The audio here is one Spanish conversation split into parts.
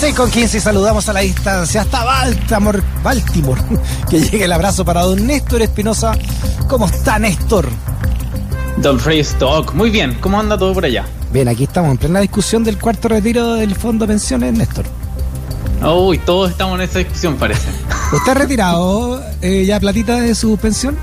Sí, con 15 y saludamos a la distancia hasta Baltimore, Baltimore. Que llegue el abrazo para don Néstor Espinosa. ¿Cómo está Néstor? Don Frey Stock, muy bien, ¿cómo anda todo por allá? Bien, aquí estamos en plena discusión del cuarto retiro del Fondo de Pensiones, Néstor. Uy, todos estamos en esa discusión, parece. ¿Usted ha retirado eh, ya platita de su pensión?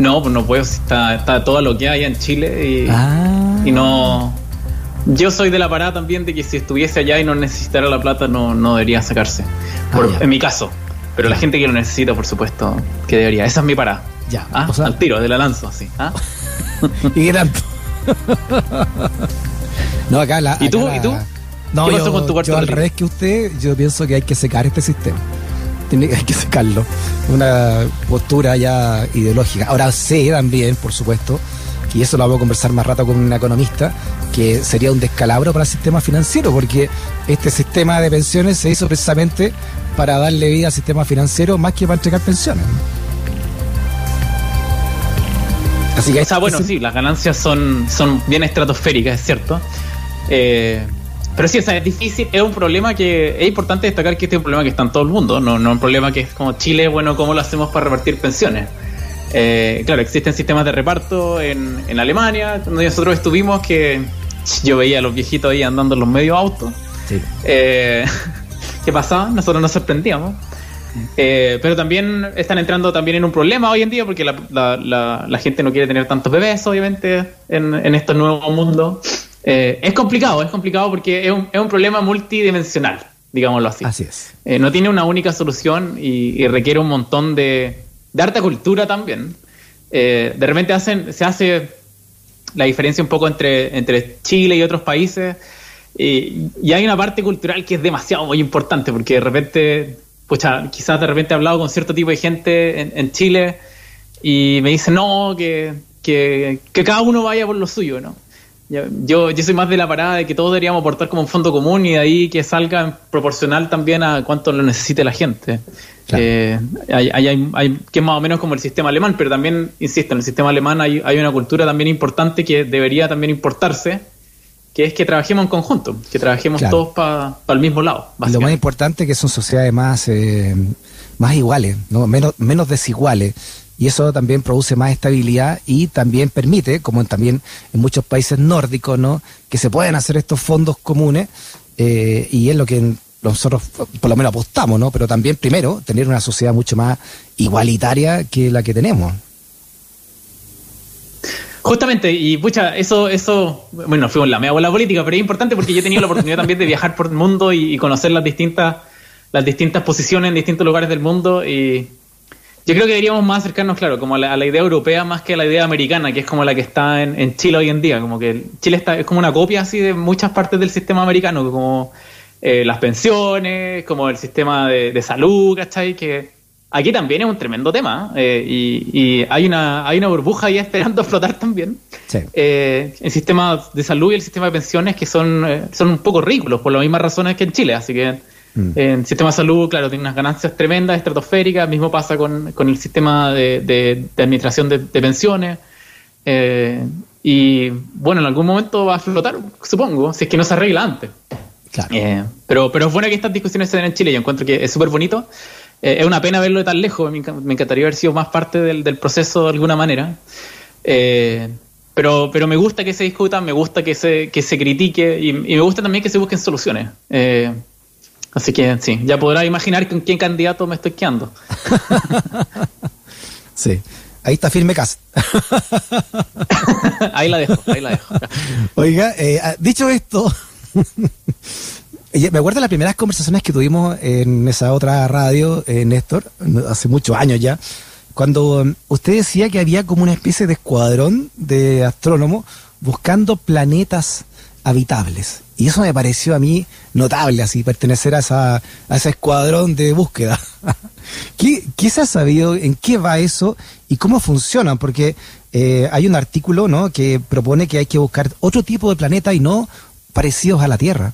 No, pues no puedo, está, está todo lo que hay en Chile y, Ah. y no. Yo soy de la parada también de que si estuviese allá y no necesitara la plata, no, no debería sacarse. Por- Ah, ya. en mi caso. Pero la gente que lo necesita, por supuesto, que debería. Esa es mi parada. Ya, ¿Ah? o sea- Al tiro, de la lanzo, así. ¿ah? ¿Y qué tanto? no, acá la. ¿Y tú? la- ¿Y tú? No, ¿Qué yo, con tu cuarto yo al revés que usted, yo pienso que hay que secar este sistema. Tiene, hay que secarlo. Una postura ya ideológica. Ahora sé también, por supuesto, y eso lo vamos a conversar más rato con un economista, que sería un descalabro para el sistema financiero, porque este sistema de pensiones se hizo precisamente para darle vida al sistema financiero más que para entregar pensiones. Así que O sea, bueno, sí, las ganancias son, son bien estratosféricas, es cierto. Eh, pero sí, o sea, es difícil, es un problema que es importante destacar que este es un problema que está en todo el mundo, no, no un problema que es como Chile, bueno, ¿cómo lo hacemos para repartir pensiones? Eh, claro, existen sistemas de reparto en, en Alemania, donde nosotros estuvimos que yo veía a los viejitos ahí andando en los medios autos. Sí. Eh, ¿Qué pasaba? Nosotros nos sorprendíamos. Eh, pero también están entrando también en un problema hoy en día porque la, la- la- la gente no quiere tener tantos bebés, obviamente, en, en estos nuevos mundos. Eh, es complicado, es complicado porque es un, es un problema multidimensional, digámoslo así. Así es. Eh, no tiene una única solución y, y requiere un montón de, de harta cultura también. Eh, de repente hacen, se hace la diferencia un poco entre, entre Chile y otros países. Y, hay una parte cultural que es demasiado muy importante, porque de repente, pucha, quizás de repente he hablado con cierto tipo de gente en, en Chile y me dicen, no, que, que, que cada uno vaya por lo suyo, ¿no? Yo, yo, soy más de la parada de que todos deberíamos aportar como un fondo común y de ahí que salga proporcional también a cuánto lo necesite la gente. Claro. Eh, hay, hay- que es más o menos como el sistema alemán, pero también, insisto, en el sistema alemán hay, hay una cultura también importante que debería también importarse, que es que trabajemos en conjunto, que trabajemos Claro. todos para el mismo lado. Y lo más importante es que son sociedades más, eh, más iguales, ¿no? menos, menos desiguales. Y eso también produce más estabilidad y también permite, como también en muchos países nórdicos, ¿no? que se pueden hacer estos fondos comunes. eh, y es lo que nosotros por lo menos apostamos, ¿no? Pero también, primero, tener una sociedad mucho más igualitaria que la que tenemos. Justamente, y pucha, eso, eso, bueno, fuimos la media bola política, pero es importante porque yo he tenido la oportunidad también de viajar por el mundo y, y conocer las distintas, las distintas posiciones en distintos lugares del mundo y yo creo que deberíamos más acercarnos, claro, como a la, a la idea europea más que a la idea americana, que es como la que está en, en Chile hoy en día, como que Chile está, es como una copia así de muchas partes del sistema americano, como eh, las pensiones, como el sistema de, de salud, ¿cachai? Que aquí también es un tremendo tema eh, y, y hay, una, hay una burbuja ahí esperando explotar también. Sí. Eh, el sistema de salud y el sistema de pensiones que son, eh, son un poco ridículos por las mismas razones que en Chile, así que Mm. eh, el sistema de salud, claro, tiene unas ganancias tremendas, estratosféricas, mismo pasa con, con el sistema de, de- de administración de, de pensiones. Eh, y bueno, en algún momento va a flotar, supongo, si es que no se arregla antes. Claro. Eh, pero, pero es bueno que estas discusiones se den en Chile. Yo encuentro que es súper bonito. Eh, es una pena verlo de tan lejos. Me, enca- me encantaría haber sido más parte del, del proceso de alguna manera. Eh, pero, pero me gusta que se discuta, me gusta que se, que se critique y, y me gusta también que se busquen soluciones. Así que sí, ya podrás imaginar con quién candidato me estoy quedando. Sí. Ahí está firme casa. ahí la dejo, ahí la dejo. Oiga, eh, ah, dicho esto, me acuerdo de las primeras conversaciones que tuvimos en esa otra radio, eh, Néstor, hace muchos años ya, cuando um, usted decía que había como una especie de escuadrón de astrónomos buscando planetas habitables. Y eso me pareció a mí notable, así, pertenecer a, esa, a ese escuadrón de búsqueda. ¿Qué, ¿Qué, se ha sabido? ¿En qué va eso? ¿Y cómo funcionan? Porque eh, hay un artículo ¿no? que propone que hay que buscar otro tipo de planeta y no parecidos a la Tierra.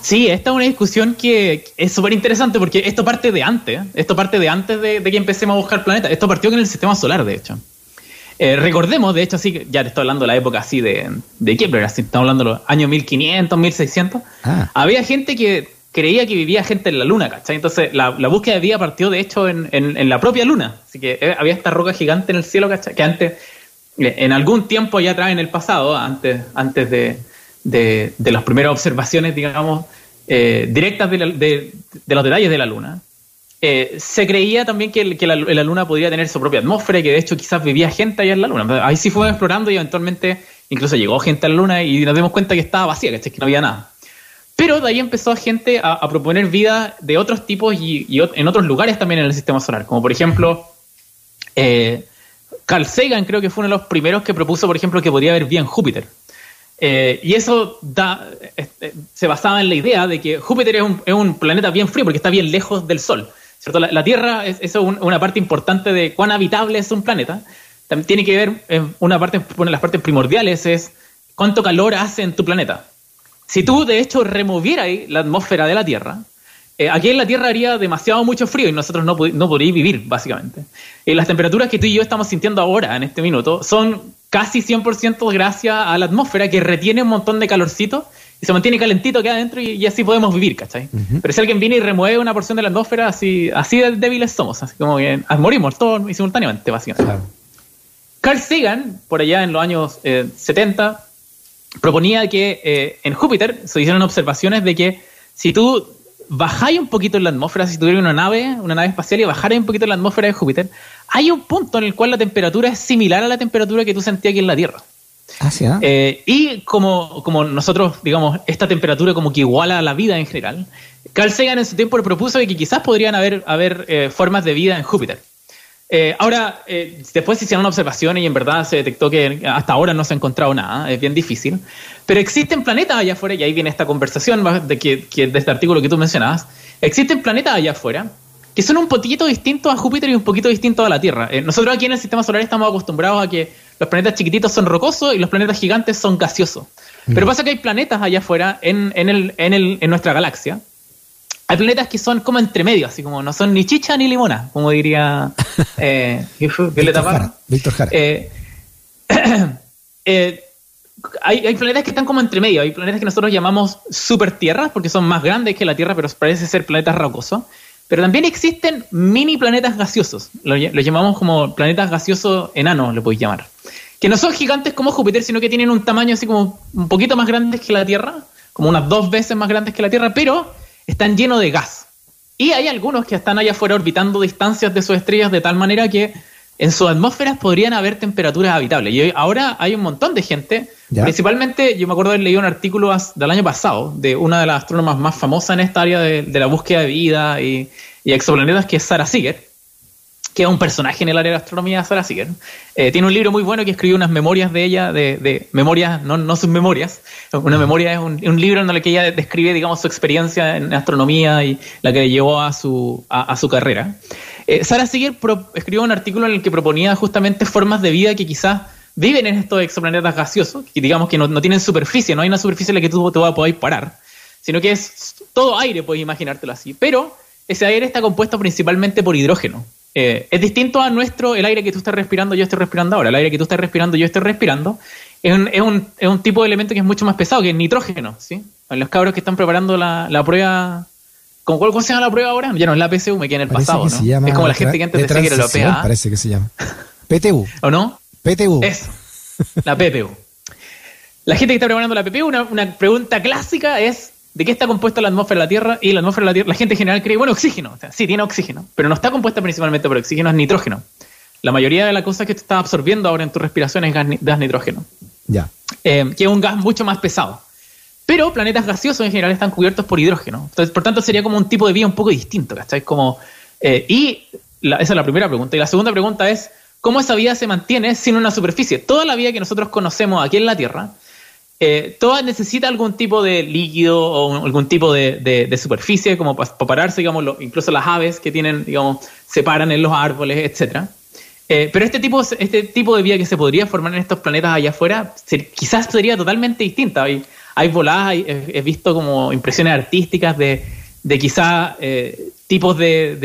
Sí, esta es una discusión que es súper interesante porque esto parte de antes, esto parte de antes de, de, que empecemos a buscar planetas. Esto partió en el sistema solar, de hecho. Eh, recordemos, de hecho, así ya te estoy hablando de la época así de, de Kepler, así estamos hablando de los años 1500, 1600. Ah. Había gente que creía que vivía gente en la luna, ¿cachai? Entonces la, la búsqueda de vida partió, de hecho, en, en, en, la propia luna. Así que eh, había esta roca gigante en el cielo, ¿cachai? Que antes, eh, en algún tiempo allá atrás en el pasado, antes, antes de, de, de las primeras observaciones, digamos, eh, directas de, la, de, de, los detalles de la luna, eh, se creía también que, la, Luna podría tener su propia atmósfera y que de hecho quizás vivía gente allá en la Luna. Ahí sí fue explorando y eventualmente incluso llegó gente a la Luna y nos dimos cuenta que estaba vacía, que no había nada. Pero de ahí empezó gente a, proponer vida de otros tipos y, y, en otros lugares también en el sistema solar, como por ejemplo eh, Carl Sagan creo que fue uno de los primeros que propuso, por ejemplo, que podría haber vida en Júpiter. Eh, y eso da, este, se basaba en la idea de que Júpiter es un, es un, planeta bien frío porque está bien lejos del Sol. ¿Cierto? La, Tierra es, es un, una parte importante de cuán habitable es un planeta. También tiene que ver, eh, una parte, una de las partes primordiales es cuánto calor hace en tu planeta. Si tú, de hecho, removieras la atmósfera de la Tierra, eh, aquí en la Tierra haría demasiado mucho frío y nosotros no, no podríamos vivir, básicamente. Eh, las temperaturas que tú y yo estamos sintiendo ahora, en este minuto, son casi 100% gracias a la atmósfera que retiene un montón de calorcito y se mantiene calentito aquí adentro y, y así podemos vivir, ¿cachai? Uh -huh. Pero si alguien viene y remueve una porción de la atmósfera, así, así de débiles somos, así como que morimos todos y simultáneamente, básicamente. Claro. Carl Sagan, por allá en los años eh, 70, proponía que eh, en Júpiter se hicieron observaciones de que si tú bajáis un poquito en la atmósfera, si tuvieras una nave, una nave espacial y bajaras un poquito en la atmósfera de Júpiter, hay un punto en el cual la temperatura es similar a la temperatura que tú sentías aquí en la Tierra. Ah, ¿sí, eh? Y como, como nosotros, digamos, esta temperatura como que iguala a la vida en general, Carl Sagan en su tiempo le propuso que quizás podrían haber, haber eh, formas de vida en Júpiter. Eh, ahora, después se hicieron observaciones y en verdad se detectó que hasta ahora no se ha encontrado nada, es bien difícil. Pero existen planetas allá afuera, y ahí viene esta conversación de, que, de este artículo que tú mencionabas. Existen planetas allá afuera que son un poquito distintos a Júpiter y un poquito distintos a la Tierra. Nosotros aquí en el sistema solar estamos acostumbrados a que los planetas chiquititos son rocosos y los planetas gigantes son gaseosos. Mm. Pero pasa que hay planetas allá afuera en, en, el, en, el, en nuestra galaxia hay planetas que son como entre medio, así como no son ni chicha ni limona, como diría eh, Violeta Parra. Víctor Jara. Eh, eh, hay, hay, planetas que están como entre medio, hay planetas que nosotros llamamos super tierras porque son más grandes que la Tierra, pero parece ser planetas rocosos. Pero también existen mini planetas gaseosos, los lo llamamos como planetas gaseosos enanos, lo podéis llamar. Que no son gigantes como Júpiter, sino que tienen un tamaño así como un poquito más grande que la Tierra, como unas dos veces más grandes que la Tierra, pero están llenos de gas. Y hay algunos que están allá afuera orbitando distancias de sus estrellas de tal manera que en sus atmósferas podrían haber temperaturas habitables. Y ahora hay un montón de gente, ¿Ya? principalmente yo me acuerdo de haber leído un artículo del año pasado de una de las astrónomas más famosas en esta área de, de la búsqueda de vida y, y, exoplanetas, que es Sarah Seeger, que es un personaje en el área de la astronomía, Sarah Seeger. Eh, tiene un libro muy bueno que escribió unas memorias de ella, de, de memorias, no, no sus memorias. Una memoria es un, un, libro en el que ella describe, digamos, su experiencia en astronomía y la que le llevó a su, a, a su carrera. Eh, Sarah Seeger pro, escribió un artículo en el que proponía justamente formas de vida que quizás viven en estos exoplanetas gaseosos, que digamos que no, no tienen superficie, no hay una superficie en la que tú te vas a poder parar, sino que es todo aire, puedes imaginártelo así. Pero ese aire está compuesto principalmente por hidrógeno. Eh, es distinto a nuestro, el aire que tú estás respirando, yo estoy respirando ahora. El aire que tú estás respirando, yo estoy respirando. Es un, es un, es un tipo de elemento que es mucho más pesado, que es nitrógeno. ¿sí? Los cabros que están preparando la, la prueba. ¿Cómo, ¿Cómo se llama la prueba ahora? Ya no es la PSU, me queda en el parece pasado. ¿no? Es como la gente que antes decía que era la PA. Parece que se llama. PTU. ¿O no? PTU. Eso. La PPU. la gente que está preparando la PPU, una, una pregunta clásica es de qué está compuesta la atmósfera de la Tierra y la atmósfera de la Tierra, la gente en general cree, bueno, oxígeno, o sea, sí, tiene oxígeno, pero no está compuesta principalmente por oxígeno, es nitrógeno. La mayoría de las cosas que tú estás absorbiendo ahora en tu respiración es gas, gas nitrógeno. Ya. Eh, que es un gas mucho más pesado. Pero planetas gaseosos en general están cubiertos por hidrógeno. Entonces, por tanto, sería como un tipo de vida un poco distinto, ¿cachai? Como, eh, y la, esa es la primera pregunta. Y la segunda pregunta es, ¿cómo esa vida se mantiene sin una superficie? Toda la vida que nosotros conocemos aquí en la Tierra eh, todas necesitan algún tipo de líquido o algún tipo de, superficie como para, pararse, digamos, incluso las aves que tienen, digamos, se paran en los árboles, etcétera. Eh, pero este tipo, este tipo de vida que se podría formar en estos planetas allá afuera quizás sería totalmente distinta. Hay voladas, he, visto como impresiones artísticas de, de quizás eh, tipos de,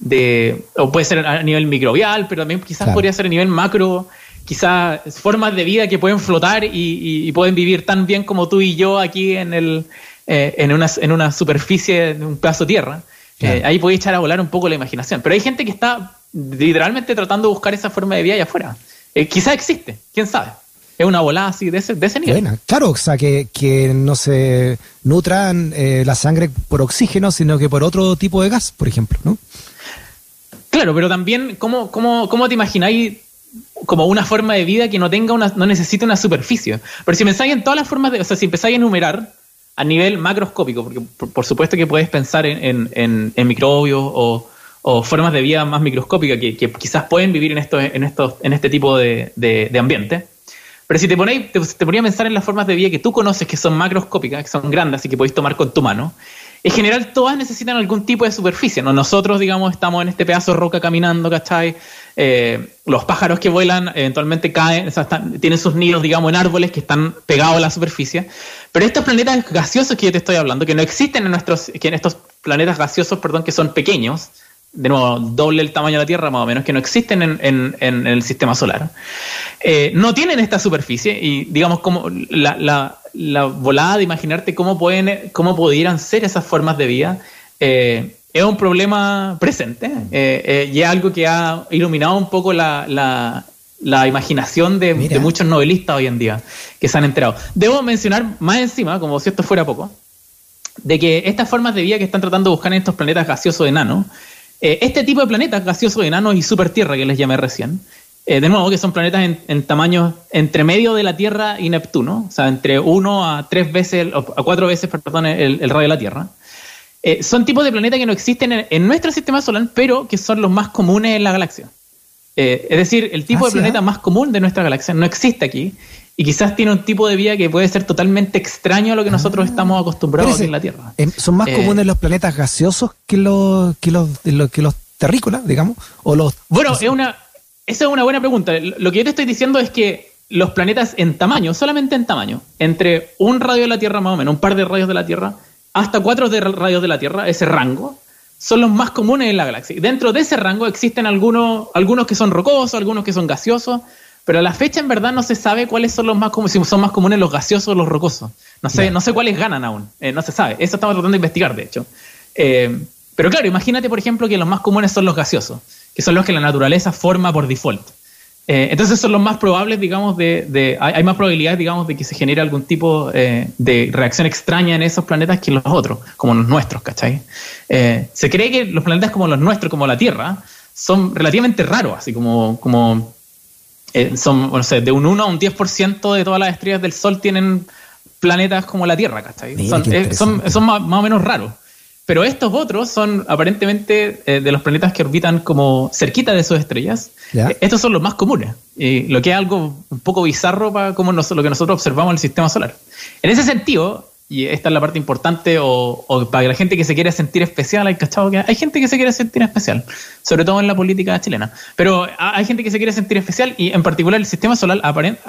de, o puede ser a nivel microbial, pero también quizás podría ser a nivel macro quizás formas de vida que pueden flotar y, pueden vivir tan bien como tú y yo aquí en, el, eh, en, una, en una superficie, de un pedazo de tierra. Eh, ahí puede echar a volar un poco la imaginación. Pero hay gente que está literalmente tratando de buscar esa forma de vida allá afuera. Eh, quizás existe, quién sabe. Es una volada así de ese, de ese nivel. Buena. Claro, o sea, que, que no se nutran la sangre por oxígeno, sino que por otro tipo de gas, por ejemplo, ¿no? Claro, pero también, ¿cómo, cómo, cómo te imagináis como una forma de vida que no tenga una, no necesite una superficie. Pero si pensáis en todas las formas de, o sea, si empezáis a enumerar a nivel macroscópico, porque por, supuesto que puedes pensar en, en, microbios o, formas de vida más microscópicas que, quizás pueden vivir en, esto, en, estos, en este tipo de, de, ambiente. Pero si te ponéis, te, ponía a pensar en las formas de vida que tú conoces que son macroscópicas, que son grandes y que podéis tomar con tu mano, en general todas necesitan algún tipo de superficie. ¿no? Nosotros, digamos, estamos en este pedazo de roca caminando, ¿cachai? Eh, los pájaros que vuelan eventualmente caen, o sea, tienen sus nidos, digamos, en árboles que están pegados a la superficie. Pero estos planetas gaseosos que yo te estoy hablando, que no existen en nuestros, que en estos planetas gaseosos, perdón, que son pequeños, de nuevo, doble el tamaño de la Tierra más o menos, que no existen en, el sistema solar, eh, no tienen esta superficie y digamos como la, volada de imaginarte cómo, pueden, cómo pudieran ser esas formas de vida eh, es un problema presente eh, y es algo que ha iluminado un poco la, imaginación de, de, muchos novelistas hoy en día que se han enterado. Debo mencionar más encima, como si esto fuera poco, de que estas formas de vida que están tratando de buscar en estos planetas gaseosos enanos eh, este tipo de planetas gaseosos, enanos y supertierra que les llamé recién, eh, de nuevo, que son planetas en, en, tamaño entre medio de la Tierra y Neptuno, o sea, entre uno a tres veces, a cuatro veces, perdón, el, radio de la Tierra. Eh, son tipos de planetas que no existen en, nuestro sistema solar, pero que son los más comunes en la galaxia. es decir, el tipo de planeta más común de nuestra galaxia no existe aquí y quizás tiene un tipo de vida que puede ser totalmente extraño a lo que nosotros ah. estamos acostumbrados en la Tierra. Em, ¿Son más eh, comunes los planetas gaseosos que los, que los, que los terrícolas, digamos? O los, bueno, es una, esa es una buena pregunta. Lo que yo te estoy diciendo es que los planetas en tamaño, solamente en tamaño, entre un radio de la Tierra más o menos, un par de radios de la Tierra, hasta cuatro de radios de la Tierra, ese rango, son los más comunes en la galaxia. Dentro de ese rango existen algunos, algunos que son rocosos, algunos que son gaseosos, pero a la fecha en verdad no se sabe cuáles son los más comunes, si son más comunes los gaseosos o los rocosos. No sé, no sé cuáles ganan aún. Eh, no se sabe. Eso estamos tratando de investigar, de hecho. Eh, pero claro, imagínate, por ejemplo, que los más comunes son los gaseosos, que son los que la naturaleza forma por default. Eh, entonces son los más probables, digamos, de, hay, más probabilidades, digamos, de que se genere algún tipo de reacción extraña en esos planetas que en los otros, como los nuestros, ¿cachai? se cree que los planetas como los nuestros, como la Tierra, son relativamente raros, así como, como eh, son, no sé, de un 1 a un 10% de todas las estrellas del Sol tienen planetas como la Tierra, ¿cachai? son, eh, son, más, o menos raros. Pero estos otros son aparentemente eh, de los planetas que orbitan como cerquita de sus estrellas. estos son los más comunes, lo que es algo un poco bizarro para como lo que nosotros observamos en el sistema solar. En ese sentido, y esta es la parte importante, o, para la gente que se quiere sentir especial, hay cachado que hay gente que se quiere sentir especial, sobre todo en la política chilena, pero hay gente que se quiere sentir especial y en particular el sistema solar,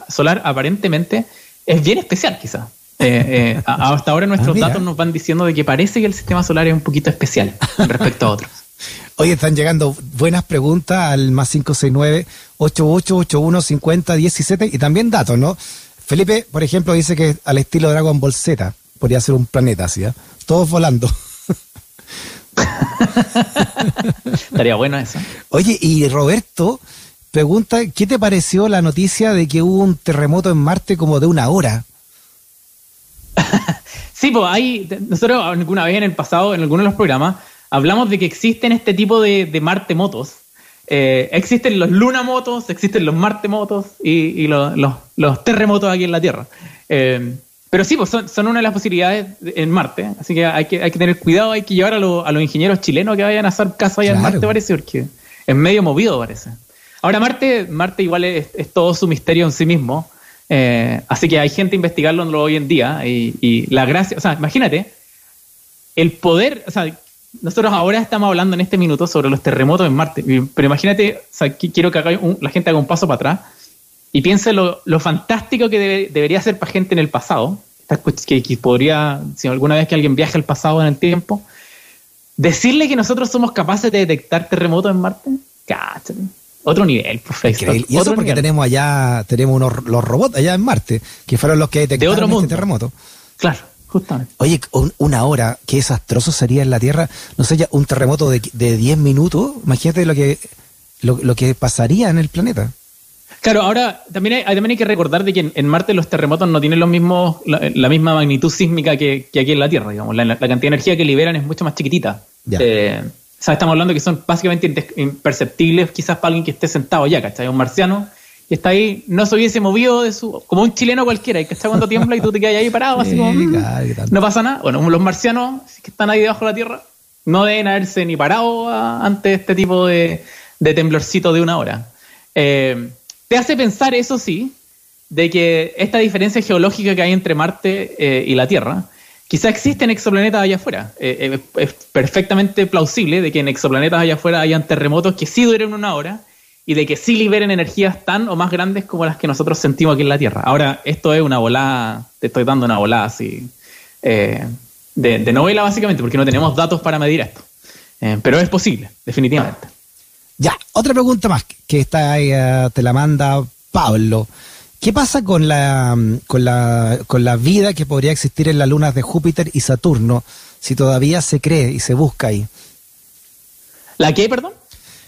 solar aparentemente es bien especial quizás. Eh, eh, hasta ahora nuestros ah, datos nos van diciendo de que parece que el sistema solar es un poquito especial respecto a otros. Hoy están llegando buenas preguntas al más 569 8881 5017 y también datos, ¿no? Felipe, por ejemplo, dice que al estilo Dragon Ball Z, podría ser un planeta ¿eh? Todos volando. Estaría bueno eso. Oye, y Roberto pregunta, ¿qué te pareció la noticia de que hubo un terremoto en Marte como de una hora? sí, pues hay, nosotros alguna vez en el pasado, en algunos de los programas, hablamos de que existen este tipo de, de Marte motos. Eh, existen los lunamotos, existen los martemotos y, y los, los, terremotos aquí en la Tierra. Eh, pero sí, pues son, una de las posibilidades en Marte, así que hay que, hay que tener cuidado, hay que llevar a, a los ingenieros chilenos que vayan a hacer caso allá en Marte, parece, porque es medio movido, parece. Ahora, Marte, Marte igual es, todo su misterio en sí mismo. Eh, así que hay gente investigando hoy en día y, y, la gracia, o sea, imagínate, el poder, o sea, nosotros ahora estamos hablando en este minuto sobre los terremotos en Marte, pero imagínate, o sea, quiero que la gente haga un paso para atrás y piense lo, lo fantástico que debería ser para gente en el pasado, que, que, podría, si alguna vez que alguien viaja al pasado en el tiempo, decirle que nosotros somos capaces de detectar terremotos en Marte, cáchate. Otro nivel, perfecto. Y eso porque tenemos allá, tenemos unos, los robots allá en Marte, que fueron los que detectaron de otro este terremoto. Claro, justamente. Oye, una hora, qué desastroso sería en la Tierra, no sé, ya un terremoto de, de 10 minutos, imagínate lo que, lo, lo que pasaría en el planeta. Claro, ahora también hay, también hay que recordar de que en, Marte los terremotos no tienen los mismos, la, misma magnitud sísmica que, aquí en la Tierra, digamos. La, cantidad de energía que liberan es mucho más chiquitita. Eh, o sea, estamos hablando que son básicamente imperceptibles quizás para alguien que esté sentado allá, ¿cachai? Un marciano que está ahí, no se hubiese movido de su... como un chileno cualquiera, ¿cachai? Cuando tiembla y tú te quedas ahí parado, así como... Mm, no pasa nada. Bueno, los marcianos que están ahí debajo de la Tierra no deben haberse ni parado ante este tipo de, de temblorcito de una hora. Eh, te hace pensar, eso sí, de que esta diferencia geológica que hay entre Marte eh, y la Tierra, quizá existen exoplanetas allá afuera. Eh, eh, es perfectamente plausible de que en exoplanetas allá afuera hayan terremotos que sí duren una hora y de que sí liberen energías tan o más grandes como las que nosotros sentimos aquí en la Tierra. Ahora, esto es una volada, te estoy dando una volada así, de, de, novela básicamente, porque no tenemos datos para medir esto. pero es posible, definitivamente. Ya, otra pregunta más que está ahí, eh, te la manda Pablo. ¿Qué pasa con la, con, la, con la vida que podría existir en las lunas de Júpiter y Saturno si todavía se cree y se busca ahí? ¿La qué, perdón?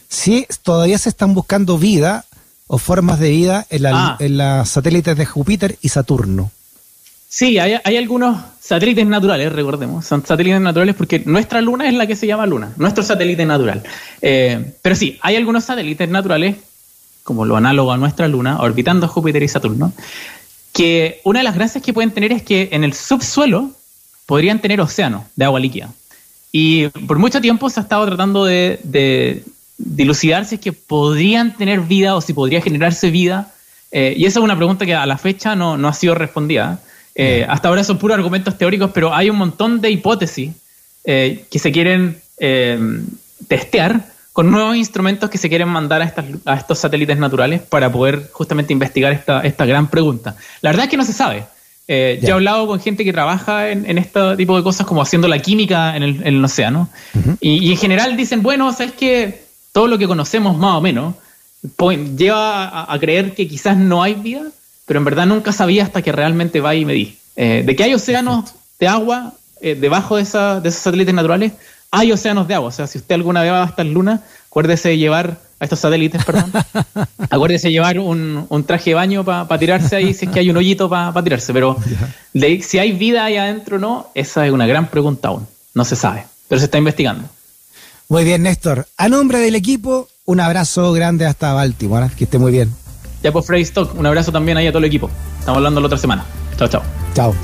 Si todavía se están buscando vida o formas de vida en, la, ah. en las satélites de Júpiter y Saturno. Sí, hay, algunos satélites naturales, recordemos. Son satélites naturales porque nuestra luna es la que se llama luna, nuestro satélite natural. Eh, pero sí, hay algunos satélites naturales, como lo análogo a nuestra luna, orbitando Júpiter y Saturno, que una de las gracias que pueden tener es que en el subsuelo podrían tener océanos de agua líquida. Y por mucho tiempo se ha estado tratando de, de dilucidar si es que podrían tener vida o si podría generarse vida. Eh, y esa es una pregunta que a la fecha no, no ha sido respondida. Eh, hasta ahora son puros argumentos teóricos, pero hay un montón de hipótesis eh, que se quieren eh, testear con nuevos instrumentos que se quieren mandar a, estos satélites naturales para poder justamente investigar esta, gran pregunta. La verdad es que no se sabe. Yo he hablado con gente que trabaja en, este tipo de cosas como haciendo la química en el, océano y, en general dicen, bueno, sabes que todo lo que conocemos más o menos lleva a creer que quizás no hay vida, pero en verdad nunca sabía hasta que realmente va y me di. Eh, de que hay océanos de agua eh, debajo de, esa, de esos satélites naturales, hay océanos de agua. O sea, si usted alguna vez va a en Luna, acuérdese de llevar a estos satélites, perdón, acuérdese de llevar un, traje de baño para tirarse ahí si es que hay un hoyito para tirarse. Pero si hay vida ahí adentro o no, esa es una gran pregunta aún. No se sabe, pero se está investigando. Muy bien, Néstor. A nombre del equipo, un abrazo grande hasta Baltimore. Que esté muy bien. Ya pues Freddy Stock, un abrazo también ahí a todo el equipo. Estamos hablando la otra semana. Chao, chao. Chao.